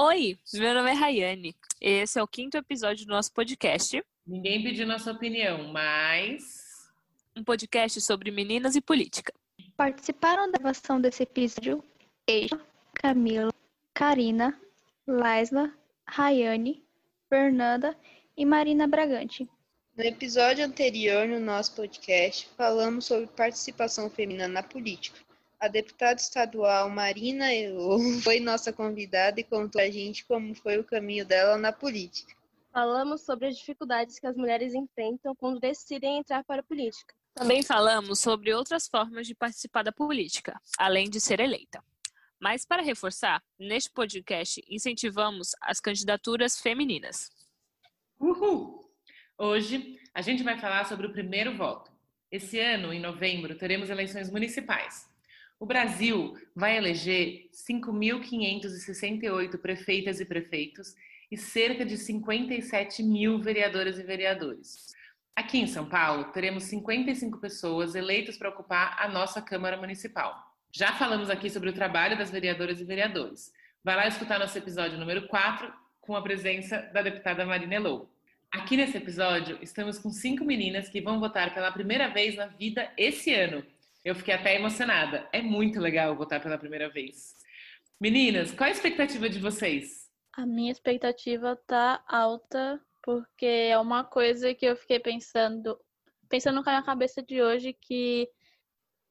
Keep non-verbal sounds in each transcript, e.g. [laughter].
Oi, meu nome é Rayane. Esse é o quinto episódio do nosso podcast. Ninguém pediu nossa opinião, mas. Um podcast sobre meninas e política. Participaram da gravação desse episódio Eixa, Camila, Karina, Laisla, Rayane, Fernanda e Marina Bragante. No episódio anterior no nosso podcast, falamos sobre participação feminina na política. A deputada estadual Marina Elo [laughs] foi nossa convidada e contou a gente como foi o caminho dela na política. Falamos sobre as dificuldades que as mulheres enfrentam quando decidem entrar para a política. Também falamos sobre outras formas de participar da política, além de ser eleita. Mas, para reforçar, neste podcast incentivamos as candidaturas femininas. Uhul! Hoje a gente vai falar sobre o primeiro voto. Esse ano, em novembro, teremos eleições municipais. O Brasil vai eleger 5.568 prefeitas e prefeitos e cerca de 57 mil vereadoras e vereadores. Aqui em São Paulo, teremos 55 pessoas eleitas para ocupar a nossa Câmara Municipal. Já falamos aqui sobre o trabalho das vereadoras e vereadores. Vai lá escutar nosso episódio número 4 com a presença da deputada Marina Elou. Aqui nesse episódio, estamos com cinco meninas que vão votar pela primeira vez na vida esse ano. Eu fiquei até emocionada. É muito legal votar pela primeira vez. Meninas, qual a expectativa de vocês? A minha expectativa tá alta, porque é uma coisa que eu fiquei pensando, pensando com a minha cabeça de hoje, que,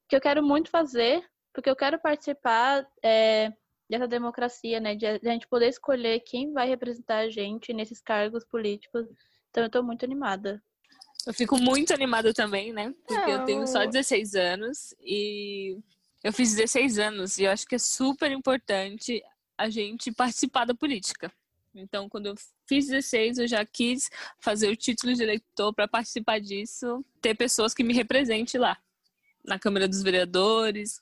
que eu quero muito fazer, porque eu quero participar é, dessa democracia, né? De a gente poder escolher quem vai representar a gente nesses cargos políticos. Então eu tô muito animada. Eu fico muito animada também, né? Porque eu tenho só 16 anos e eu fiz 16 anos e eu acho que é super importante a gente participar da política. Então, quando eu fiz 16, eu já quis fazer o título de eleitor para participar disso, ter pessoas que me representem lá, na Câmara dos Vereadores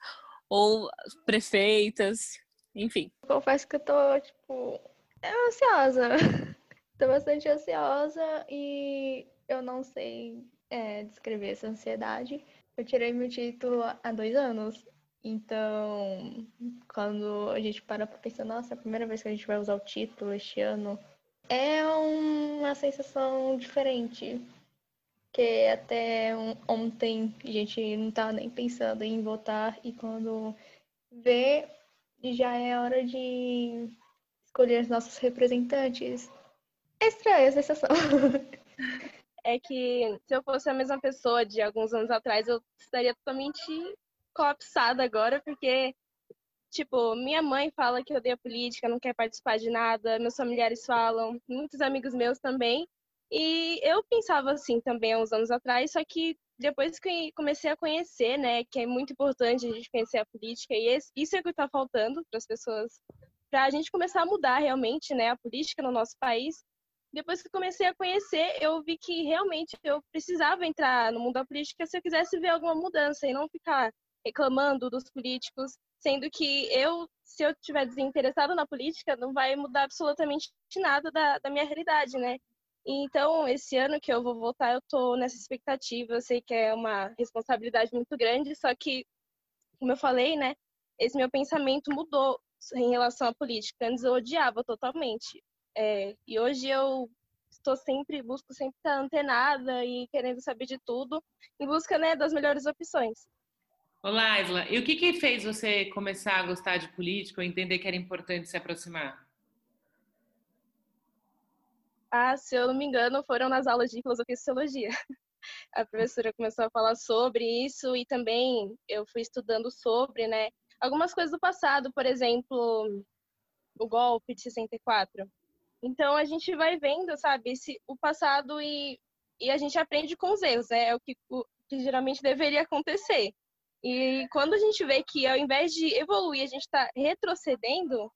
ou prefeitas, enfim. Confesso que eu tô, tipo, ansiosa. [laughs] tô bastante ansiosa e eu não sei é, descrever essa ansiedade. Eu tirei meu título há dois anos. Então, quando a gente para pra pensar, nossa, é a primeira vez que a gente vai usar o título este ano, é uma sensação diferente. Que até ontem a gente não tava nem pensando em votar e quando vê já é hora de escolher os nossos representantes. É estranha a sensação. [laughs] É que se eu fosse a mesma pessoa de alguns anos atrás, eu estaria totalmente colapsada agora, porque, tipo, minha mãe fala que odeia política, não quer participar de nada, meus familiares falam, muitos amigos meus também. E eu pensava assim também há uns anos atrás, só que depois que comecei a conhecer, né, que é muito importante a gente conhecer a política, e isso é o que está faltando para as pessoas, para a gente começar a mudar realmente, né, a política no nosso país. Depois que comecei a conhecer, eu vi que realmente eu precisava entrar no mundo da política se eu quisesse ver alguma mudança e não ficar reclamando dos políticos, sendo que eu, se eu estiver desinteressado na política, não vai mudar absolutamente nada da, da minha realidade, né? Então, esse ano que eu vou voltar, eu tô nessa expectativa. Eu sei que é uma responsabilidade muito grande, só que, como eu falei, né, esse meu pensamento mudou em relação à política. Antes eu odiava totalmente. É, e hoje eu estou sempre, busco sempre estar antenada e querendo saber de tudo, em busca né, das melhores opções. Olá, Isla. E o que, que fez você começar a gostar de política ou entender que era importante se aproximar? Ah, se eu não me engano, foram nas aulas de filosofia e sociologia. [laughs] A professora começou a falar sobre isso e também eu fui estudando sobre, né, algumas coisas do passado, por exemplo, o golpe de 64. Então a gente vai vendo, sabe, esse, o passado e, e a gente aprende com os erros, né? É o que, o que geralmente deveria acontecer. E quando a gente vê que ao invés de evoluir, a gente está retrocedendo,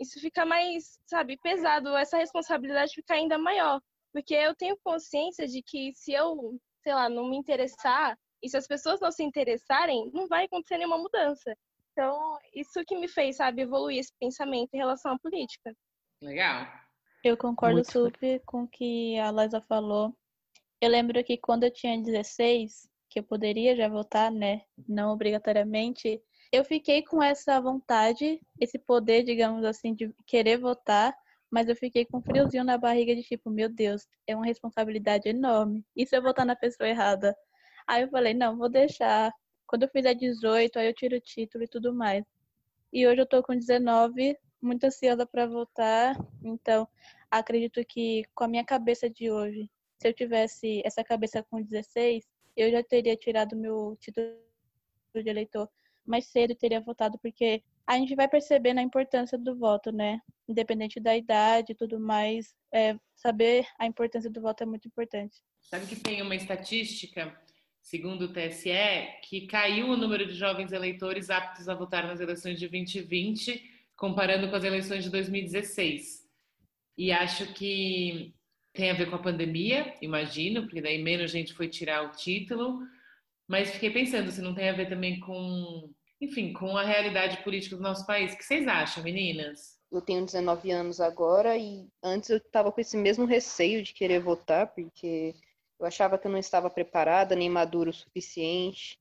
isso fica mais, sabe, pesado, essa responsabilidade fica ainda maior. Porque eu tenho consciência de que se eu, sei lá, não me interessar, e se as pessoas não se interessarem, não vai acontecer nenhuma mudança. Então, isso que me fez, sabe, evoluir esse pensamento em relação à política. Legal. Eu concordo Muito super com o que a Liza falou. Eu lembro que quando eu tinha 16, que eu poderia já votar, né? Não obrigatoriamente, Eu fiquei com essa vontade, esse poder, digamos assim, de querer votar, mas eu fiquei com um friozinho na barriga de tipo, meu Deus, é uma responsabilidade enorme. E se eu votar na pessoa errada? Aí eu falei, não, vou deixar. Quando eu fizer 18, aí eu tiro o título e tudo mais. E hoje eu tô com 19, muito ansiosa para votar. Então, acredito que com a minha cabeça de hoje, se eu tivesse essa cabeça com 16, eu já teria tirado meu título de eleitor mais cedo teria votado, porque a gente vai percebendo a importância do voto, né? Independente da idade e tudo mais, é, saber a importância do voto é muito importante. Sabe que tem uma estatística, segundo o TSE, que caiu o número de jovens eleitores aptos a votar nas eleições de 2020, comparando com as eleições de 2016. E acho que tem a ver com a pandemia, imagino, porque daí menos gente foi tirar o título. Mas fiquei pensando se não tem a ver também com, enfim, com a realidade política do nosso país. O que vocês acham, meninas? Eu tenho 19 anos agora e antes eu estava com esse mesmo receio de querer votar, porque eu achava que eu não estava preparada nem madura o suficiente.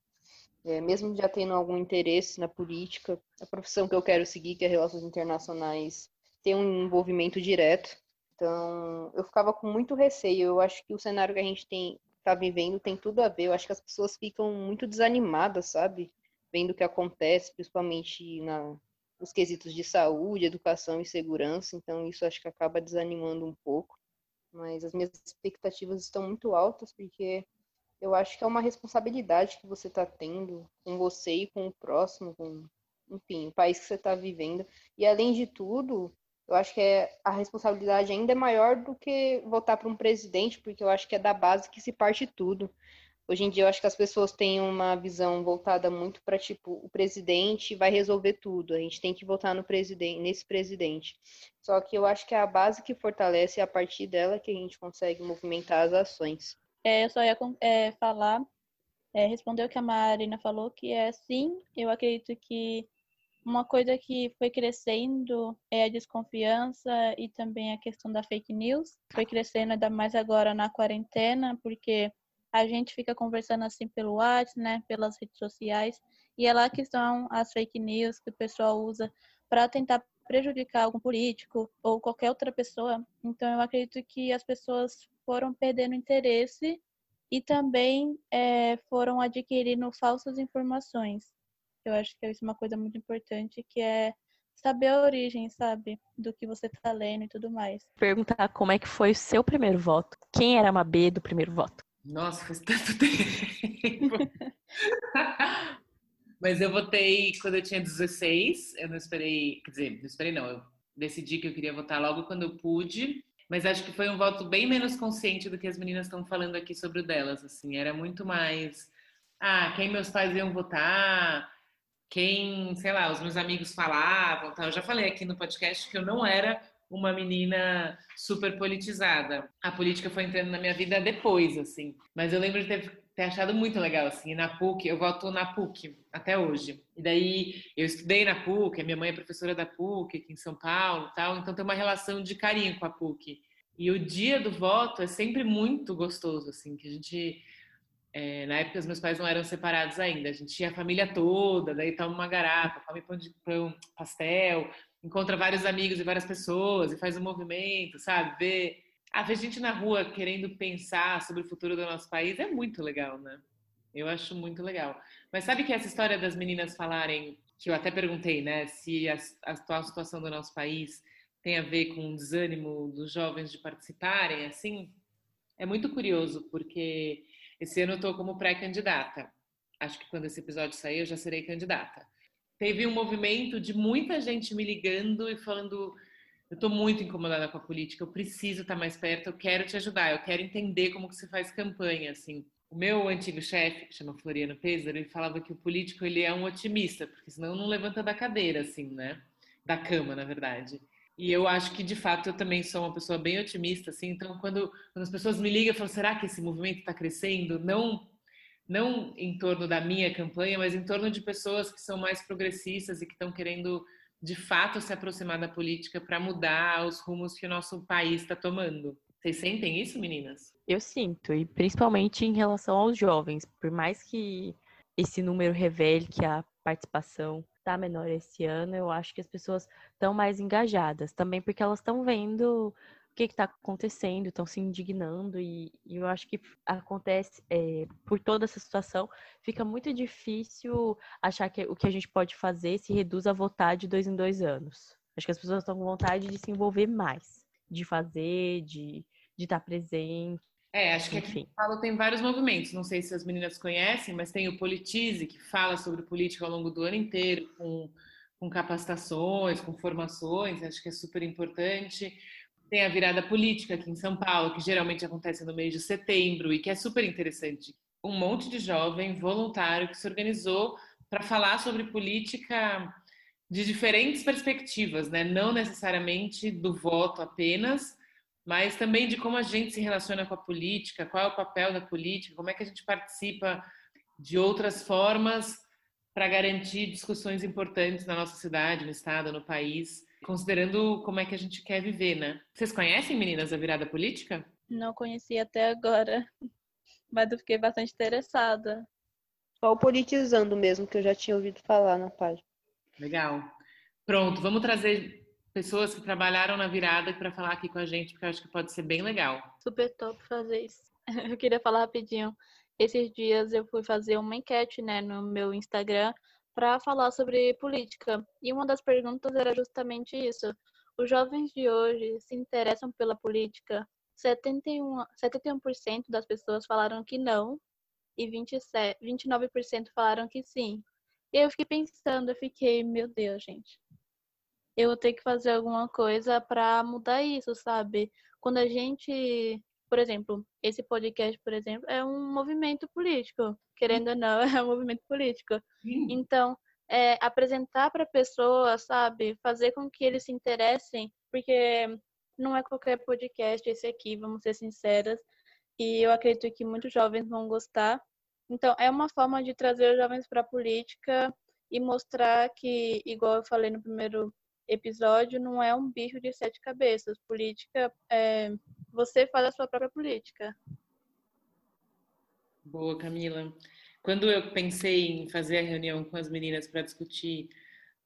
É, mesmo já tendo algum interesse na política, a profissão que eu quero seguir, que é Relações Internacionais, tem um envolvimento direto. Então, eu ficava com muito receio. Eu acho que o cenário que a gente tem está vivendo tem tudo a ver. Eu acho que as pessoas ficam muito desanimadas, sabe? Vendo o que acontece, principalmente na, nos quesitos de saúde, educação e segurança. Então, isso acho que acaba desanimando um pouco. Mas as minhas expectativas estão muito altas, porque eu acho que é uma responsabilidade que você está tendo com você e com o próximo, com, enfim, o país que você está vivendo. E, além de tudo, eu acho que é, a responsabilidade ainda é maior do que votar para um presidente, porque eu acho que é da base que se parte tudo. Hoje em dia, eu acho que as pessoas têm uma visão voltada muito para, tipo, o presidente vai resolver tudo, a gente tem que votar no presidente, nesse presidente. Só que eu acho que é a base que fortalece, é a partir dela que a gente consegue movimentar as ações. É, eu só ia é, falar, é, responder o que a Marina falou, que é sim, eu acredito que uma coisa que foi crescendo é a desconfiança e também a questão da fake news. Foi crescendo ainda mais agora na quarentena, porque a gente fica conversando assim pelo WhatsApp, né, pelas redes sociais, e é lá que estão as fake news que o pessoal usa para tentar prejudicar algum político ou qualquer outra pessoa. Então eu acredito que as pessoas foram perdendo interesse e também é, foram adquirindo falsas informações. Eu acho que é isso uma coisa muito importante, que é saber a origem, sabe? Do que você tá lendo e tudo mais. Perguntar como é que foi o seu primeiro voto. Quem era a Mabê do primeiro voto? Nossa, faz tanto tempo. [laughs] Mas eu votei quando eu tinha 16. Eu não esperei, quer dizer, não esperei não. Eu decidi que eu queria votar logo quando eu pude. Mas acho que foi um voto bem menos consciente do que as meninas estão falando aqui sobre o delas. Assim, era muito mais, ah, quem meus pais iam votar, quem, sei lá, os meus amigos falavam, tá? eu já falei aqui no podcast que eu não era uma menina super politizada. A política foi entrando na minha vida depois, assim. Mas eu lembro de ter, ter achado muito legal, assim. na PUC, eu voto na PUC até hoje. E daí eu estudei na PUC, minha mãe é professora da PUC aqui em São Paulo, tal. Então tem uma relação de carinho com a PUC. E o dia do voto é sempre muito gostoso, assim, que a gente é, na época, os meus pais não eram separados ainda. A gente tinha a família toda, daí toma uma garapa, come pão de pão, pastel, encontra vários amigos e várias pessoas e faz um movimento, sabe? Ver, ah, ver gente na rua querendo pensar sobre o futuro do nosso país é muito legal, né? Eu acho muito legal. Mas sabe que essa história das meninas falarem, que eu até perguntei, né, se a, a atual situação do nosso país tem a ver com o desânimo dos jovens de participarem, assim, é muito curioso, porque esse ano eu estou como pré-candidata. Acho que quando esse episódio sair eu já serei candidata. Teve um movimento de muita gente me ligando e falando: eu estou muito incomodada com a política, eu preciso estar mais perto, eu quero te ajudar, eu quero entender como que você faz campanha, assim. O meu antigo chefe, que chama Floriano Pesar, ele falava que o político ele é um otimista, porque senão não levanta da cadeira, assim, né? Da cama, na verdade. E eu acho que, de fato, eu também sou uma pessoa bem otimista, assim. Então, quando, quando as pessoas me ligam, eu falo, será que esse movimento está crescendo? Não, não em torno da minha campanha, mas em torno de pessoas que são mais progressistas e que estão querendo, de fato, se aproximar da política para mudar os rumos que o nosso país está tomando. Vocês sentem isso, meninas? Eu sinto, e principalmente em relação aos jovens. Por mais que esse número revele que a participação tá menor esse ano, eu acho que as pessoas estão mais engajadas. Também porque elas estão vendo que está acontecendo, estão se indignando, e, e, eu acho que acontece, é, por toda essa situação, fica muito difícil achar que o que a gente pode fazer se reduz a votar de dois em dois anos. Acho que as pessoas estão com vontade de se envolver mais, de fazer, de estar tá presente. É, acho que aqui em Paulo tem vários movimentos. Não sei se as meninas conhecem, mas tem o Politize, que fala sobre política ao longo do ano inteiro, com, com capacitações, com formações, acho que é super importante. Tem a virada política aqui em São Paulo, que geralmente acontece no mês de setembro e que é super interessante. Um monte de jovem voluntário que se organizou para falar sobre política de diferentes perspectivas, né? não necessariamente do voto apenas, mas também de como a gente se relaciona com a política, qual é o papel da política, como é que a gente participa de outras formas para garantir discussões importantes na nossa cidade, no estado, no país, considerando como é que a gente quer viver, né? Vocês conhecem, meninas, a virada política? Não conheci até agora, [laughs] mas eu fiquei bastante interessada. Só o politizando mesmo, que eu já tinha ouvido falar na página. Legal. Pronto, vamos trazer pessoas que trabalharam na virada para falar aqui com a gente, porque eu acho que pode ser bem legal. Super top fazer isso. [laughs] Eu queria falar rapidinho. Esses dias eu fui fazer uma enquete, né, no meu Instagram para falar sobre política. E uma das perguntas era justamente isso. Os jovens de hoje se interessam pela política? 71, 71% das pessoas falaram que não e 27, 29% falaram que sim. E eu fiquei pensando, eu fiquei, meu Deus, gente eu vou ter que fazer alguma coisa para mudar isso, sabe? Quando a gente, por exemplo, esse podcast, por exemplo, é um movimento político, querendo ou não, [laughs] é um movimento político. Então, é, apresentar para a pessoa, sabe, fazer com que eles se interessem, porque não é qualquer podcast esse aqui, vamos ser sinceras, e eu acredito que muitos jovens vão gostar. Então, é uma forma de trazer os jovens para a política e mostrar que, igual eu falei no primeiro episódio não é um bicho de sete cabeças. Política é você faz a sua própria política. Boa, Camila. Quando eu pensei em fazer a reunião com as meninas para discutir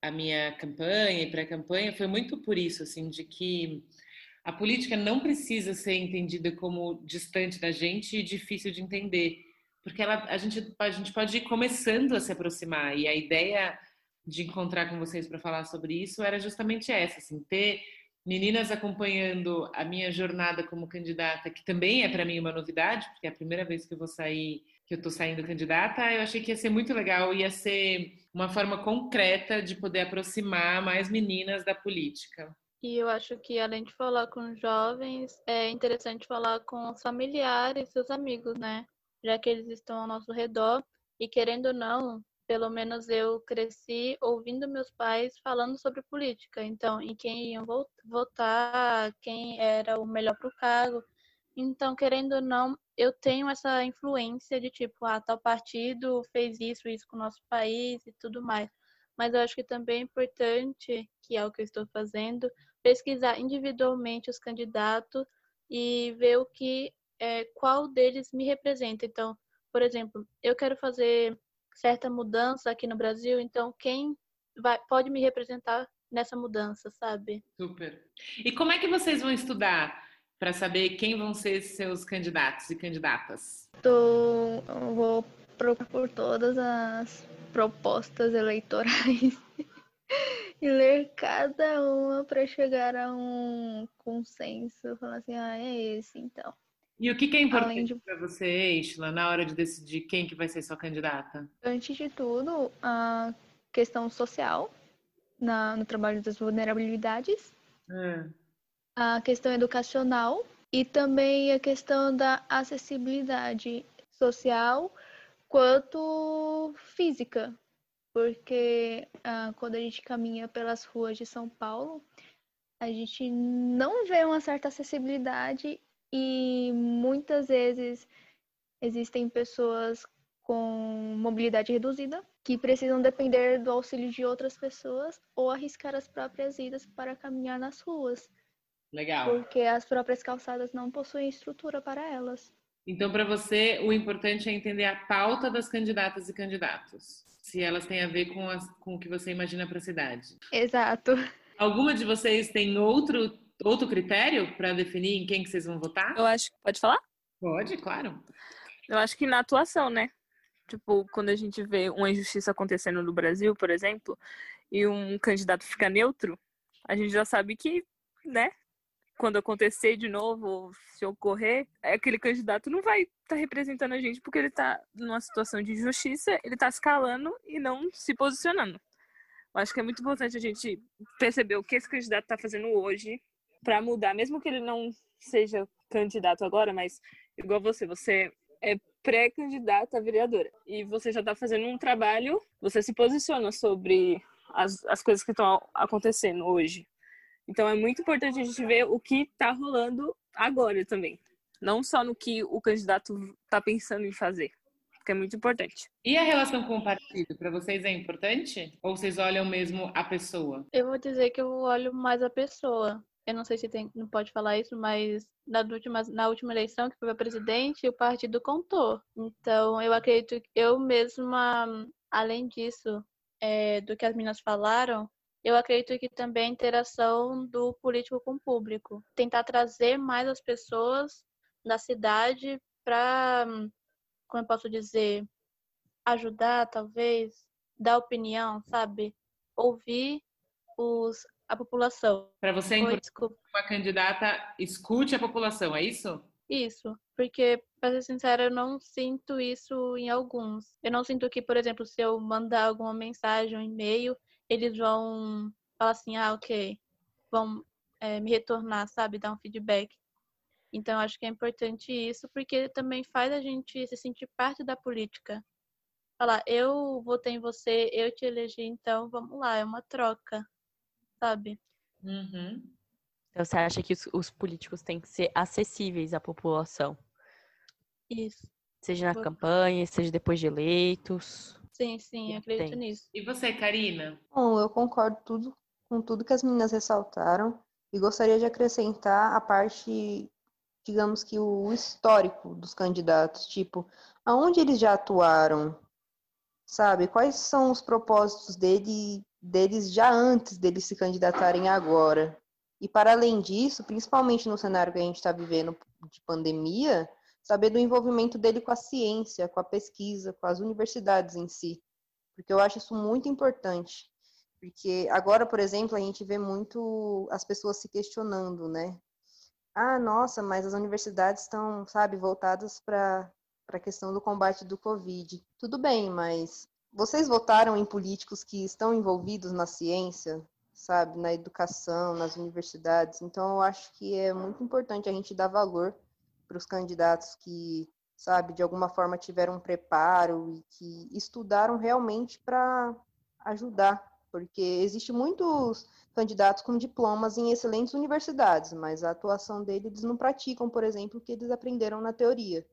a minha campanha e pré-campanha, foi muito por isso, assim, de que a política não precisa ser entendida como distante da gente e difícil de entender, porque ela, a, gente, a gente pode ir começando a se aproximar, e a ideia de encontrar com vocês para falar sobre isso era justamente essa, assim, ter meninas acompanhando a minha jornada como candidata, que também é para mim uma novidade, porque é a primeira vez que eu vou sair, que eu estou saindo candidata, eu achei que ia ser muito legal, ia ser uma forma concreta de poder aproximar mais meninas da política. E eu acho que além de falar com jovens, é interessante falar com os familiares, seus amigos, né? Já que eles estão ao nosso redor e querendo ou não, pelo menos eu cresci ouvindo meus pais falando sobre política, então, em quem iam votar, quem era o melhor para o cargo. Então, querendo ou não, eu tenho essa influência de tipo, ah, tal partido fez isso, isso com o nosso país e tudo mais. Mas eu acho que também é importante, que é o que eu estou fazendo, pesquisar individualmente os candidatos e ver o que, é, qual deles me representa. Então, por exemplo, eu quero fazer certa mudança aqui no Brasil, então quem vai, pode me representar nessa mudança, sabe? Super. E como é que vocês vão estudar para saber quem vão ser seus candidatos e candidatas? Tô, vou procurar por todas as propostas eleitorais [laughs] e ler cada uma para chegar a um consenso, falar assim, ah, é esse então. E o que, que é importante de... para você, Ishla, na hora de decidir quem que vai ser sua candidata? Antes de tudo, a questão social na, no trabalho das vulnerabilidades, é. a questão educacional e também a questão da acessibilidade social quanto física, porque ah, quando a gente caminha pelas ruas de São Paulo, a gente não vê uma certa acessibilidade e muitas vezes existem pessoas com mobilidade reduzida que precisam depender do auxílio de outras pessoas ou arriscar as próprias vidas para caminhar nas ruas. Legal. Porque as próprias calçadas não possuem estrutura para elas. Então, para você, o importante é entender a pauta das candidatas e candidatos. Se elas têm a ver com, as, com o que você imagina para a cidade. Exato. Alguma de vocês tem outro, outro critério para definir em quem que vocês vão votar? Eu acho. Pode falar? Pode, claro. Eu acho que na atuação, né? Tipo, quando a gente vê uma injustiça acontecendo no Brasil, por exemplo, e um candidato fica neutro, a gente já sabe que, né, quando acontecer de novo, se ocorrer, aquele candidato não vai estar tá representando a gente porque ele está numa situação de injustiça, ele está escalando e não se posicionando. Eu acho que é muito importante a gente perceber o que esse candidato está fazendo hoje para mudar, mesmo que ele não seja candidato agora, mas igual você, você é pré-candidata a vereadora e você já está fazendo um trabalho, você se posiciona sobre as, as coisas que estão acontecendo hoje. Então é muito importante a gente ver o que está rolando agora também. Não só no que o candidato está pensando em fazer, que é muito importante. E a relação com o partido, para vocês é importante? Ou vocês olham mesmo a pessoa? Eu vou dizer que eu olho mais a pessoa. Eu não sei se tem, não pode falar isso, mas na última, na última eleição que foi para presidente, o partido contou. Então eu acredito que eu mesma, além disso, é, do que as meninas falaram, eu acredito que também a interação do político com o público. Tentar trazer mais as pessoas da cidade para, como eu posso dizer, ajudar, talvez, dar opinião, sabe? Ouvir os, a população. Para você, que uma candidata escute a população, é isso? Isso, porque, para ser sincera, eu não sinto isso em alguns. Eu não sinto que, por exemplo, se eu mandar alguma mensagem, um e-mail, eles vão falar assim, ah, ok, vão é, me retornar, sabe, dar um feedback. Então, acho que é importante isso, porque também faz a gente se sentir parte da política. Falar, eu votei em você, eu te elegi, então vamos lá, é uma troca, sabe? Uhum. Então, você acha que os, os, políticos têm que ser acessíveis à população? Isso. Seja na campanha, seja depois de eleitos. Sim, sim, acredito tem. nisso. E você, Karina? Bom, eu concordo tudo, com tudo que as meninas ressaltaram e gostaria de acrescentar a parte, digamos que o histórico dos candidatos, tipo, aonde eles já atuaram, sabe? Quais são os propósitos dele, deles já antes deles se candidatarem agora? E para além disso, principalmente no cenário que a gente está vivendo de pandemia, saber do envolvimento dele com a ciência, com a pesquisa, com as universidades em si, porque eu acho isso muito importante. Porque agora, por exemplo, a gente vê muito as pessoas se questionando, né? Ah, nossa, mas as universidades estão, sabe, voltadas para a questão do combate do Covid. Tudo bem, mas vocês votaram em políticos que estão envolvidos na ciência, sabe, na educação, nas universidades. Então, eu acho que é muito importante a gente dar valor para os candidatos que, sabe, de alguma forma tiveram um preparo e que estudaram realmente para ajudar, porque existe muitos candidatos com diplomas em excelentes universidades, mas a atuação deles eles não praticam, por exemplo, o que eles aprenderam na teoria.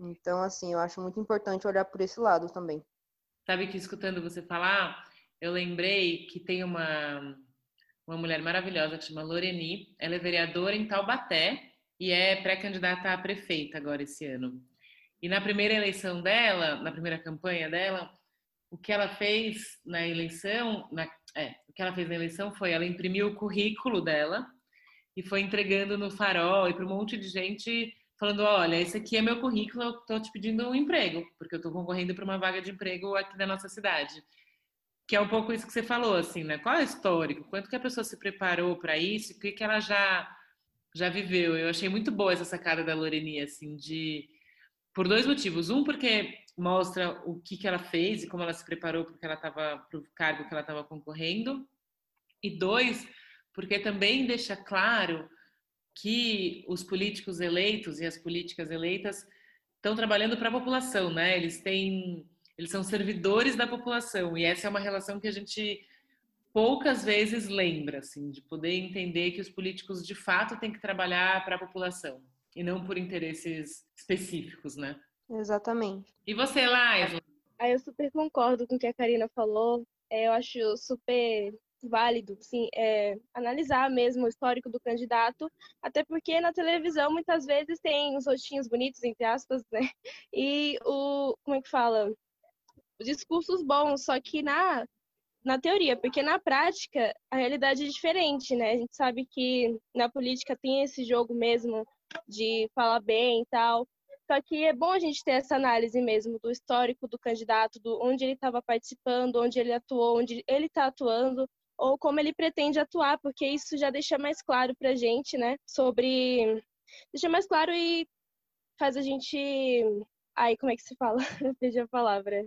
Então, assim, eu acho muito importante olhar por esse lado também. Sabe que escutando você falar, eu lembrei que tem uma uma mulher maravilhosa que chama Loreni, ela é vereadora em Taubaté e é pré-candidata a prefeita agora esse ano. E na primeira eleição dela, na primeira campanha dela, o que ela fez na eleição, na, é, o que ela fez na eleição foi ela imprimiu o currículo dela e foi entregando no farol e para um monte de gente falando, olha, esse aqui é meu currículo, eu estou te pedindo um emprego, porque eu estou concorrendo para uma vaga de emprego aqui na nossa cidade. Que é um pouco isso que você falou, assim, né? Qual é o histórico? Quanto que a pessoa se preparou para isso? O que, que ela já já viveu. Eu achei muito boa essa sacada da Loreni, assim, de por dois motivos. Um, porque mostra o que, que ela fez e como ela se preparou porque ela estava para o cargo que ela estava concorrendo. E dois, porque também deixa claro que os políticos eleitos e as políticas eleitas estão trabalhando para a população, né? Eles têm, eles são servidores da população e essa é uma relação que a gente poucas vezes lembra, assim, de poder entender que os políticos de fato têm que trabalhar para a população e não por interesses específicos, né? Exatamente. E você, Laisla? Aí eu super concordo com o que a Karina falou. É, eu acho super válido, sim, é, analisar mesmo o histórico do candidato, até porque na televisão muitas vezes tem os rostinhos bonitos, entre aspas, né? E o, como é que fala? Os discursos bons, só que na, na teoria, porque na prática a realidade é diferente, né? A gente sabe que na política tem esse jogo mesmo de falar bem e tal, só que é bom a gente ter essa análise mesmo do histórico do candidato, do onde ele estava participando, onde ele atuou, onde ele está atuando, ou como ele pretende atuar, porque isso já deixa mais claro para a gente, né? Sobre. Deixa mais claro e faz a gente. Ai, como é que se fala? [laughs] Perdi a palavra.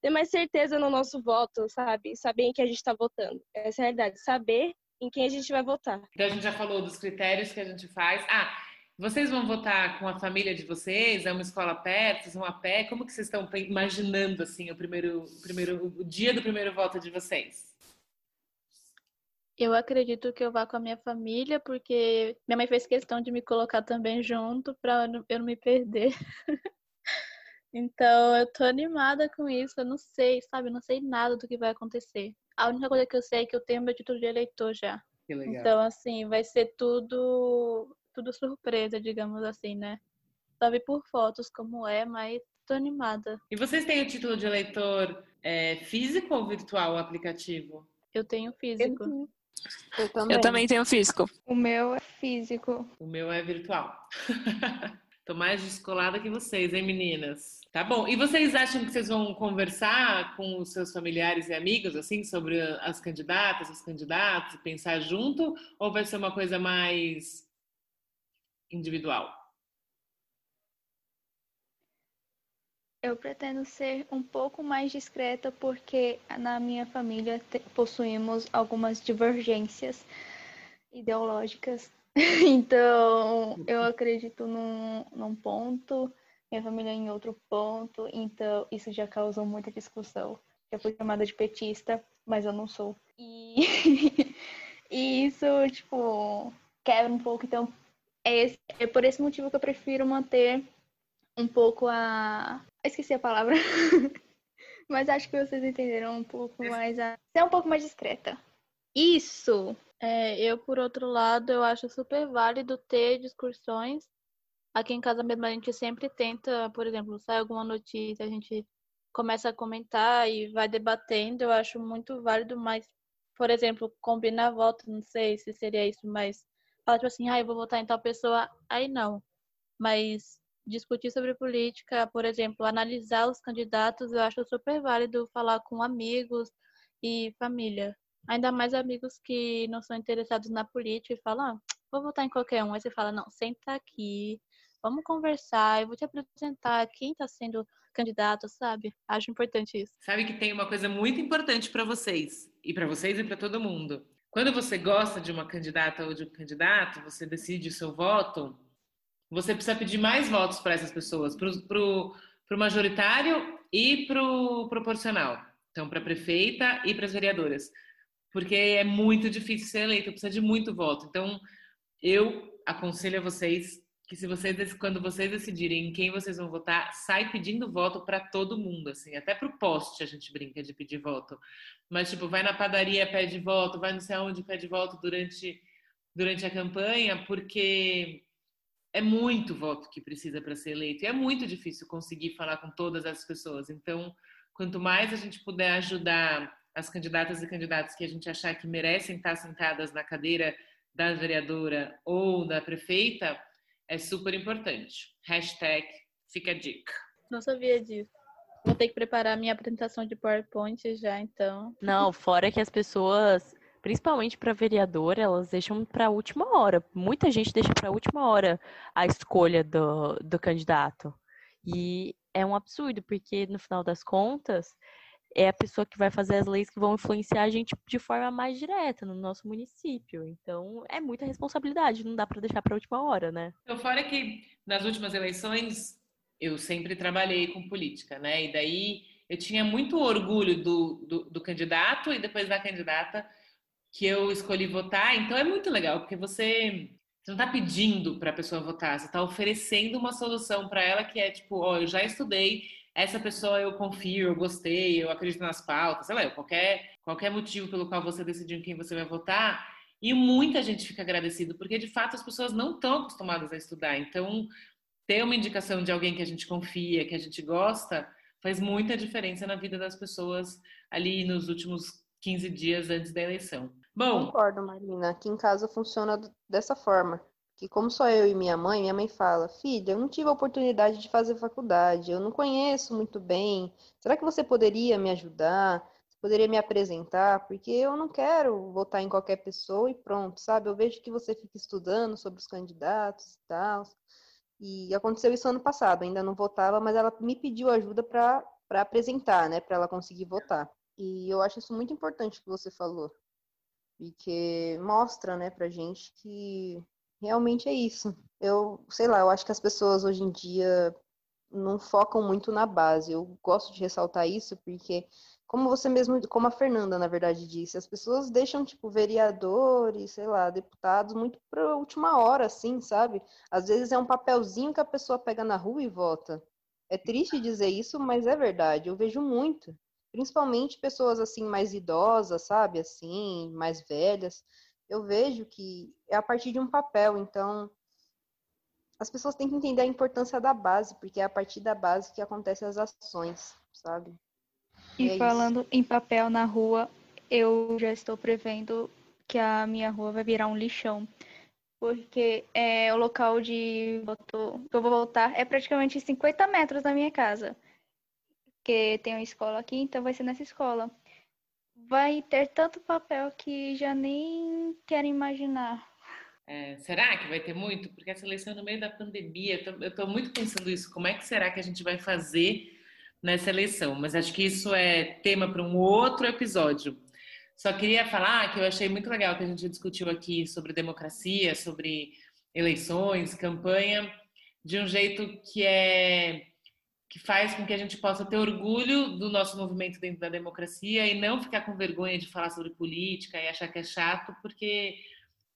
Ter mais certeza no nosso voto, sabe? Saber em que a gente está votando. Essa é a realidade. Saber em quem a gente vai votar. Então a gente já falou dos critérios que a gente faz. Ah, vocês vão votar com a família de vocês? É uma escola perto? Vocês vão a pé? Como que vocês estão imaginando assim o primeiro, o primeiro, o dia do primeiro voto de vocês? Eu acredito que eu vá com a minha família, porque minha mãe fez questão de me colocar também junto para eu não me perder. [laughs] então, eu tô animada com isso. Eu não sei, sabe? Eu não sei nada do que vai acontecer. A única coisa que eu sei é que eu tenho meu título de eleitor já. Que legal. Então, assim, vai ser tudo, tudo surpresa, digamos assim, né? Sabe por fotos como é, mas tô animada. E vocês têm o título de eleitor é, físico ou virtual, o aplicativo? Eu tenho físico. Eu eu também. Eu também tenho físico. O meu é físico. O meu é virtual. [laughs] Tô mais descolada que vocês, hein, meninas? Tá bom. E vocês acham que vocês vão conversar com os seus familiares e amigos, assim, sobre as candidatas, os candidatos, pensar junto? Ou vai ser uma coisa mais individual? Eu pretendo ser um pouco mais discreta porque na minha família possuímos algumas divergências ideológicas. [laughs] então, eu acredito num, num ponto, minha família em outro ponto, então isso já causou muita discussão. Já fui chamada de petista, mas eu não sou. E, [laughs] e isso, tipo, quebra um pouco. Então, é, esse, é por esse motivo que eu prefiro manter um pouco a. Esqueci a palavra. [laughs] Mas acho que vocês entenderam um pouco mais a. Ser um pouco mais discreta. Isso! É, eu, por outro lado, eu acho super válido ter discussões. Aqui em casa mesmo a gente sempre tenta, por exemplo, sai alguma notícia, a gente começa a comentar e vai debatendo. Eu acho muito válido, mas, por exemplo, combinar voto, não sei se seria isso, mas falar tipo assim, ah, eu vou votar em tal pessoa, aí não. Mas discutir sobre política, por exemplo, analisar os candidatos, eu acho super válido falar com amigos e família. Ainda mais amigos que não são interessados na política e falam, ah, vou votar em qualquer um. Aí você fala, não, senta aqui, vamos conversar, eu vou te apresentar quem está sendo candidato, sabe? Acho importante isso. Sabe que tem uma coisa muito importante para vocês, e para vocês e para todo mundo. Quando você gosta de uma candidata ou de um candidato, você decide o seu voto, você precisa pedir mais votos para essas pessoas, para o majoritário e para o proporcional. Então, para a prefeita e para as vereadoras. Porque é muito difícil ser eleito, precisa de muito voto. Então, eu aconselho a vocês que se vocês quando vocês decidirem em quem vocês vão votar, sai pedindo voto para todo mundo, assim, até para o poste a gente brinca de pedir voto. Mas tipo, vai na padaria, pede voto, vai não sei aonde, pede voto durante durante a campanha, porque é muito voto que precisa para ser eleito. E é muito difícil conseguir falar com todas as pessoas. Então, quanto mais a gente puder ajudar as candidatas e candidatos que a gente achar que merecem estar sentadas na cadeira da vereadora ou da prefeita, é super importante. Hashtag fica a dica. Não sabia disso. Vou ter que preparar minha apresentação de PowerPoint já, então. Não, fora que as pessoas principalmente para vereador, elas deixam para a última hora. Muita gente deixa para a última hora a escolha do, do candidato. E é um absurdo, porque no final das contas, é a pessoa que vai fazer as leis que vão influenciar a gente de forma mais direta no nosso município. Então, é muita responsabilidade, não dá para deixar para a última hora, né? Então, fora que nas últimas eleições eu sempre trabalhei com política, né? E daí eu tinha muito orgulho do, do, do candidato e depois da candidata que eu escolhi votar, então é muito legal, porque você, você não está pedindo para a pessoa votar, você está oferecendo uma solução para ela que é tipo, ó, oh, eu já estudei, essa pessoa eu confio, eu gostei, eu acredito nas pautas, sei lá, qualquer, qualquer motivo pelo qual você decidiu em quem você vai votar. E muita gente fica agradecido, porque de fato as pessoas não estão acostumadas a estudar. Então, ter uma indicação de alguém que a gente confia, que a gente gosta, faz muita diferença na vida das pessoas ali nos últimos 15 dias antes da eleição. Bom, Concordo, Marina. Aqui em casa funciona dessa forma. Que como só eu e minha mãe, minha mãe fala, filha, eu não tive a oportunidade de fazer faculdade, eu não conheço muito bem. Será que você poderia me ajudar? Você poderia me apresentar? Porque eu não quero votar em qualquer pessoa e pronto, sabe? Eu vejo que você fica estudando sobre os candidatos e tal. E aconteceu isso ano passado, ainda não votava, mas ela me pediu ajuda para para apresentar, né, para ela conseguir votar. E eu acho isso muito importante que você falou porque mostra, né, pra gente que realmente é isso. Eu, sei lá, eu acho que as pessoas hoje em dia não focam muito na base. Eu gosto de ressaltar isso porque, como você mesmo, como a Fernanda, na verdade, disse, as pessoas deixam, tipo, vereadores, sei lá, deputados muito pra última hora, assim, sabe? Às vezes é um papelzinho que a pessoa pega na rua e vota. É triste dizer isso, mas é verdade. Eu vejo muito principalmente pessoas assim mais idosas, sabe, assim, mais velhas, eu vejo que é a partir de um papel, então as pessoas têm que entender a importância da base, porque é a partir da base que acontecem as ações, sabe? E é isso. falando em papel na rua, eu já estou prevendo que a minha rua vai virar um lixão. Porque é, o local de que eu vou voltar é praticamente 50 metros da minha casa. Porque tem uma escola aqui, então vai ser nessa escola. Vai ter tanto papel que já nem quero imaginar. é, será que vai ter muito? Porque essa eleição é no meio da pandemia, eu tô muito pensando isso, como é que será que a gente vai fazer nessa eleição? Mas acho que isso é tema para um outro episódio. Só queria falar que eu achei muito legal que a gente discutiu aqui sobre democracia, sobre eleições, campanha, de um jeito que é que faz com que a gente possa ter orgulho do nosso movimento dentro da democracia e não ficar com vergonha de falar sobre política e achar que é chato, porque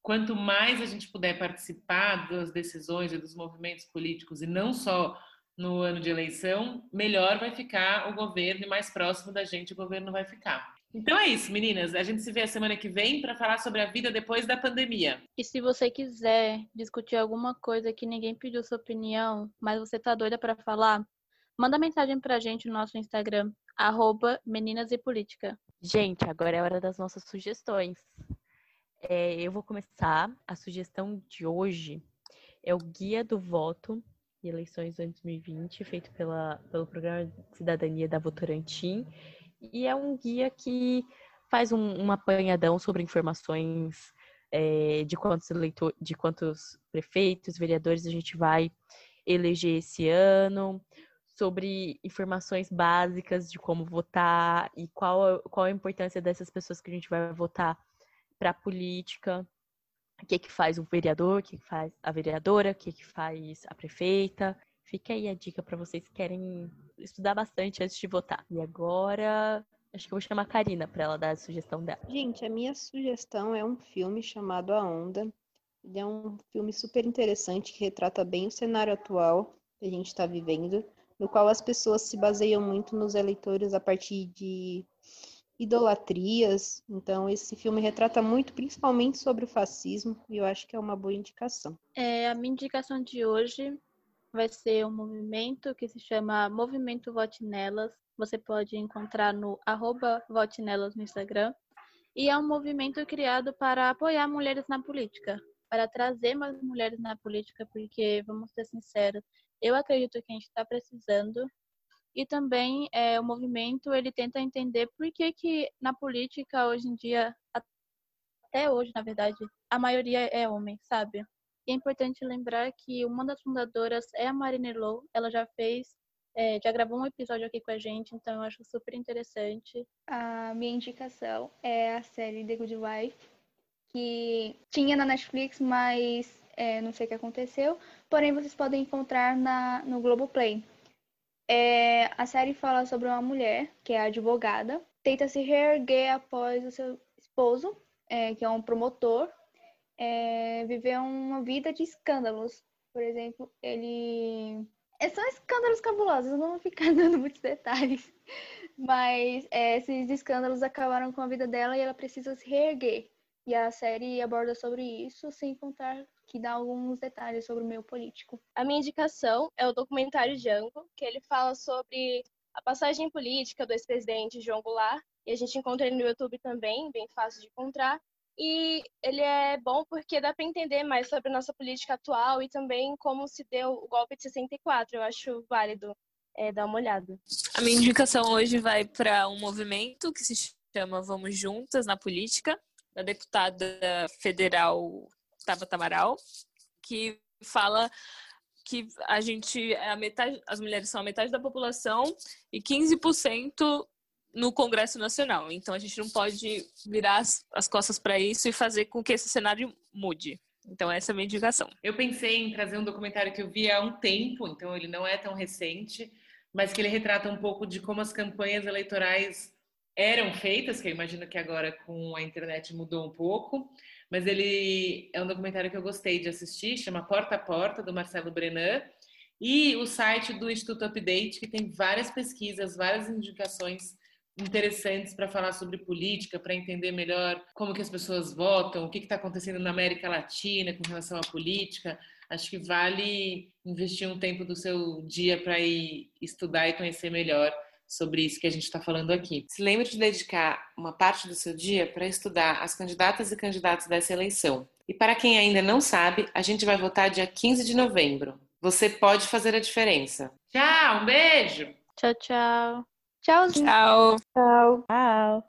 quanto mais a gente puder participar das decisões e dos movimentos políticos e não só no ano de eleição, melhor vai ficar o governo e mais próximo da gente o governo vai ficar. Então é isso, meninas. A gente se vê a semana que vem para falar sobre a vida depois da pandemia. E se você quiser discutir alguma coisa que ninguém pediu sua opinião, mas você tá doida para falar, manda mensagem pra gente no nosso Instagram, arroba Meninas e Política. Gente, agora é hora das nossas sugestões. É, eu vou começar. A sugestão de hoje é o Guia do Voto e Eleições 2020, feito pela, pelo Programa de Cidadania da Votorantim. E é um guia que faz um, um apanhadão sobre informações é, de quantos eleitor, de quantos prefeitos, vereadores a gente vai eleger esse ano, sobre informações básicas de como votar e qual, qual a importância dessas pessoas que a gente vai votar para a política, o que, que faz o vereador, o que, que faz a vereadora, o que, que faz a prefeita. Fica aí a dica para vocês que querem estudar bastante antes de votar. E agora, acho que eu vou chamar a Karina para ela dar a sugestão dela. Gente, a minha sugestão é um filme chamado A Onda. Ele é um filme super interessante que retrata bem o cenário atual que a gente está vivendo, no qual as pessoas se baseiam muito nos eleitores a partir de idolatrias. Então, esse filme retrata muito, principalmente sobre o fascismo, e eu acho que é uma boa indicação. É, a minha indicação de hoje vai ser um movimento que se chama Movimento Vote Nelas. Você pode encontrar no arroba Vote Nelas no Instagram. E é um movimento criado para apoiar mulheres na política, para trazer mais mulheres na política, porque, vamos ser sinceros, eu acredito que a gente está precisando. E também é, o movimento ele tenta entender por que, que na política hoje em dia, até hoje, na verdade, a maioria é homem, sabe? E é importante lembrar que uma das fundadoras é a Marina Low. Ela já fez, é, já gravou um episódio aqui com a gente, então eu acho super interessante. A minha indicação é a série The Good Wife, que tinha na Netflix, mas é, não sei o que aconteceu. Porém, vocês podem encontrar na, no Globoplay. É, a série fala sobre uma mulher que é advogada, tenta se reerguer após o seu esposo, é, que é um promotor, é, viver uma vida de escândalos. Por exemplo, ele É, são escândalos cabulosos, eu não vou ficar [laughs] dando muitos detalhes. Mas é, esses escândalos acabaram com a vida dela e ela precisa se reerguer. E a série aborda sobre isso, sem contar que dá alguns detalhes sobre o meio político. A minha indicação é o documentário Django, que ele fala sobre a passagem política do ex-presidente João Goulart, e a gente encontra ele no YouTube também, bem fácil de encontrar. E ele é bom porque dá para entender mais sobre a nossa política atual e também como se deu o golpe de 64. Eu acho válido é, dar uma olhada. A minha indicação hoje vai para um movimento que se chama Vamos Juntas na Política, da deputada federal Tabata Amaral, que fala que a gente é a metade, as mulheres são a metade da população e 15% no Congresso Nacional. Então a gente não pode virar as, as costas para isso e fazer com que esse cenário mude. Então essa é a minha indicação. Eu pensei em trazer um documentário que eu vi há um tempo, então ele não é tão recente, mas que ele retrata um pouco de como as campanhas eleitorais eram feitas, que eu imagino que agora com a internet mudou um pouco, mas ele é um documentário que eu gostei de assistir, chama Porta a Porta, do Marcelo Brenan, e o site do Instituto Update, que tem várias pesquisas, várias indicações interessantes para falar sobre política, para entender melhor como que as pessoas votam, o que está acontecendo na América Latina com relação à política. Acho que vale investir um tempo do seu dia para ir estudar e conhecer melhor sobre isso que a gente está falando aqui. Se lembre de dedicar uma parte do seu dia para estudar as candidatas e candidatos dessa eleição. E para quem ainda não sabe, a gente vai votar dia 15 de novembro. Você pode fazer a diferença. Tchau, um beijo! Tchau, tchau. Tchau. Tchau. Tchau. Tchau.